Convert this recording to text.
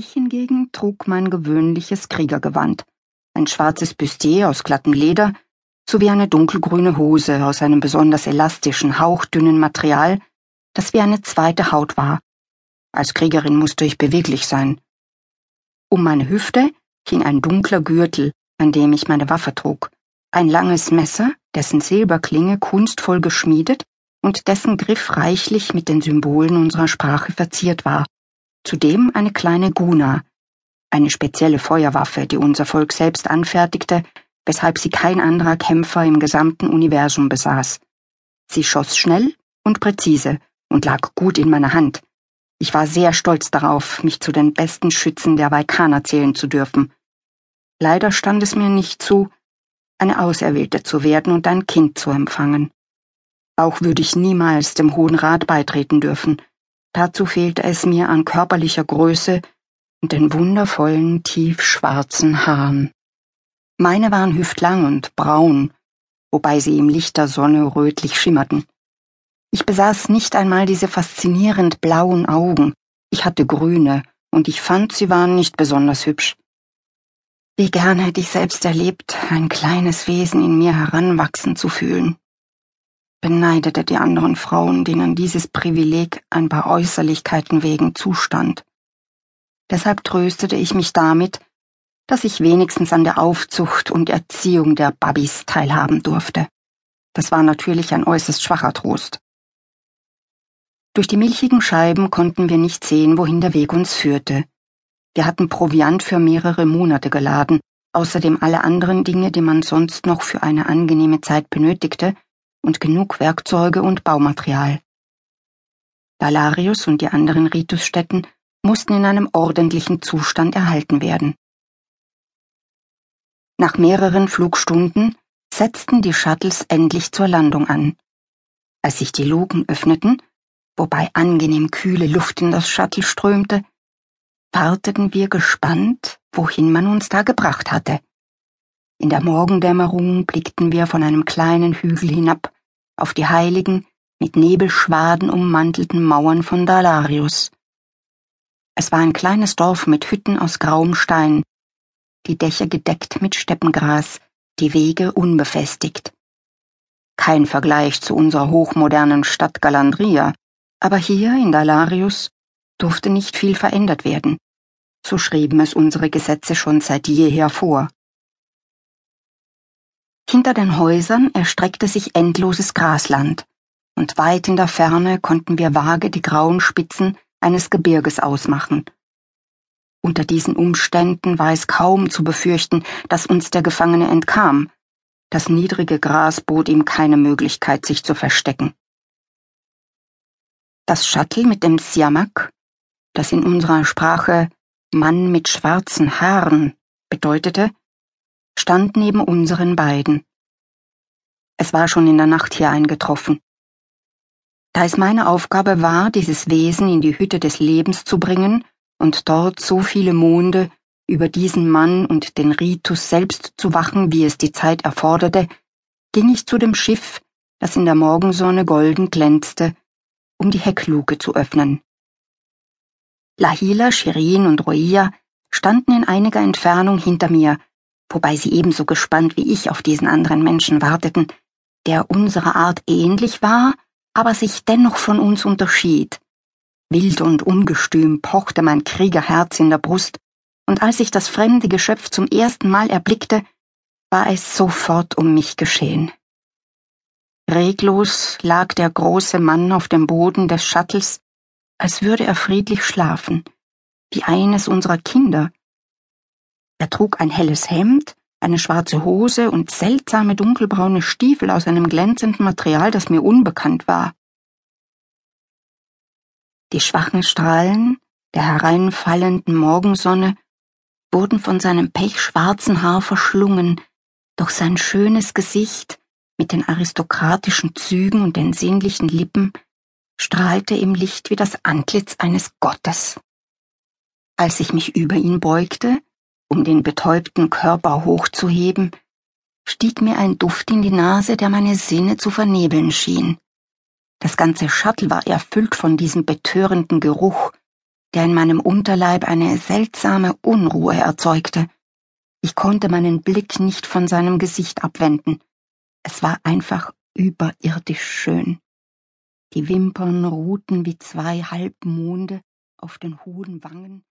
Ich hingegen trug mein gewöhnliches Kriegergewand, ein schwarzes Bustier aus glattem Leder sowie eine dunkelgrüne Hose aus einem besonders elastischen, hauchdünnen Material, das wie eine zweite Haut war. Als Kriegerin musste ich beweglich sein. Um meine Hüfte hing ein dunkler Gürtel, an dem ich meine Waffe trug, ein langes Messer, dessen Silberklinge kunstvoll geschmiedet und dessen Griff reichlich mit den Symbolen unserer Sprache verziert war. Zudem eine kleine Guna, eine spezielle Feuerwaffe, die unser Volk selbst anfertigte, weshalb sie kein anderer Kämpfer im gesamten Universum besaß. Sie schoss schnell und präzise und lag gut in meiner Hand. Ich war sehr stolz darauf, mich zu den besten Schützen der Vaikaner zählen zu dürfen. Leider stand es mir nicht zu, eine Auserwählte zu werden und ein Kind zu empfangen. Auch würde ich niemals dem Hohen Rat beitreten dürfen. Dazu fehlte es mir an körperlicher Größe und den wundervollen, tiefschwarzen Haaren. Meine waren hüftlang und braun, wobei sie im Licht der Sonne rötlich schimmerten. Ich besaß nicht einmal diese faszinierend blauen Augen, ich hatte grüne, und ich fand, sie waren nicht besonders hübsch. Wie gern hätte ich selbst erlebt, ein kleines Wesen in mir heranwachsen zu fühlen. Beneidete die anderen Frauen, denen dieses Privileg ein paar Äußerlichkeiten wegen zustand. Deshalb tröstete ich mich damit, dass ich wenigstens an der Aufzucht und Erziehung der Babys teilhaben durfte. Das war natürlich ein äußerst schwacher Trost. Durch die milchigen Scheiben konnten wir nicht sehen, wohin der Weg uns führte. Wir hatten Proviant für mehrere Monate geladen, außerdem alle anderen Dinge, die man sonst noch für eine angenehme Zeit benötigte, und genug Werkzeuge und Baumaterial. Dalarius und die anderen Ritusstätten mussten in einem ordentlichen Zustand erhalten werden. Nach mehreren Flugstunden setzten die Shuttles endlich zur Landung an. Als sich die Luken öffneten, wobei angenehm kühle Luft in das Shuttle strömte, warteten wir gespannt, wohin man uns da gebracht hatte. In der Morgendämmerung blickten wir von einem kleinen Hügel hinab auf die heiligen, mit Nebelschwaden ummantelten Mauern von Dalarius. Es war ein kleines Dorf mit Hütten aus grauem Stein, die Dächer gedeckt mit Steppengras, die Wege unbefestigt. Kein Vergleich zu unserer hochmodernen Stadt Galandria, aber hier in Dalarius durfte nicht viel verändert werden. So schrieben es unsere Gesetze schon seit jeher vor. Hinter den Häusern erstreckte sich endloses Grasland, und weit in der Ferne konnten wir vage die grauen Spitzen eines Gebirges ausmachen. Unter diesen Umständen war es kaum zu befürchten, dass uns der Gefangene entkam. Das niedrige Gras bot ihm keine Möglichkeit, sich zu verstecken. Das Shuttle mit dem Siamak, das in unserer Sprache Mann mit schwarzen Haaren bedeutete, stand neben unseren beiden. Es war schon in der Nacht hier eingetroffen. Da es meine Aufgabe war, dieses Wesen in die Hütte des Lebens zu bringen und dort so viele Monde über diesen Mann und den Ritus selbst zu wachen, wie es die Zeit erforderte, ging ich zu dem Schiff, das in der Morgensonne golden glänzte um die Heckluke zu öffnen. Lahila, Shirin und Roia standen in einiger Entfernung hinter mir, wobei sie ebenso gespannt wie ich auf diesen anderen Menschen warteten, der unserer Art ähnlich war, aber sich dennoch von uns unterschied. Wild und ungestüm pochte mein Kriegerherz in der Brust, und als ich das fremde Geschöpf zum ersten Mal erblickte, war es sofort um mich geschehen. Reglos lag der große Mann auf dem Boden des Shuttles, als würde er friedlich schlafen, wie eines unserer Kinder. Er trug ein helles Hemd, eine schwarze Hose und seltsame dunkelbraune Stiefel aus einem glänzenden Material, das mir unbekannt war. Die schwachen Strahlen der hereinfallenden Morgensonne wurden von seinem pechschwarzen Haar verschlungen, doch sein schönes Gesicht mit den aristokratischen Zügen und den sinnlichen Lippen, strahlte im Licht wie das Antlitz eines Gottes. Als ich mich über ihn beugte, um den betäubten Körper hochzuheben, stieg mir ein Duft in die Nase, der meine Sinne zu vernebeln schien. Das ganze Shuttle war erfüllt von diesem betörenden Geruch, der in meinem Unterleib eine seltsame Unruhe erzeugte. Ich konnte meinen Blick nicht von seinem Gesicht abwenden. Es war einfach überirdisch schön. Die Wimpern ruhten wie zwei Halbmonde auf den hohen Wangen,